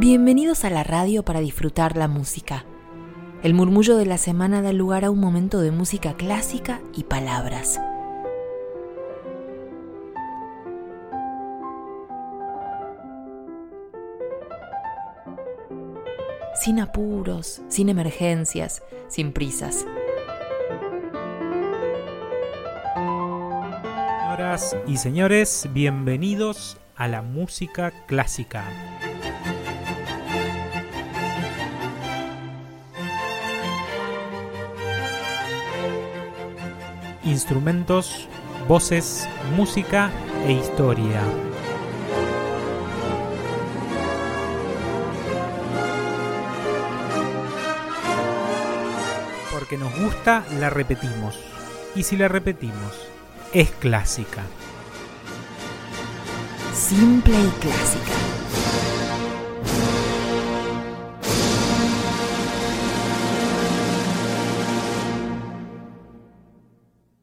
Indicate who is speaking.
Speaker 1: Bienvenidos a la radio para disfrutar la música. El murmullo de la semana da lugar a un momento de música clásica y palabras. Sin apuros, sin emergencias, sin prisas.
Speaker 2: Señoras y señores, bienvenidos a la música clásica. Instrumentos, voces, música e historia. Porque nos gusta, la repetimos. Y si la repetimos, es clásica.
Speaker 1: Simple y clásica.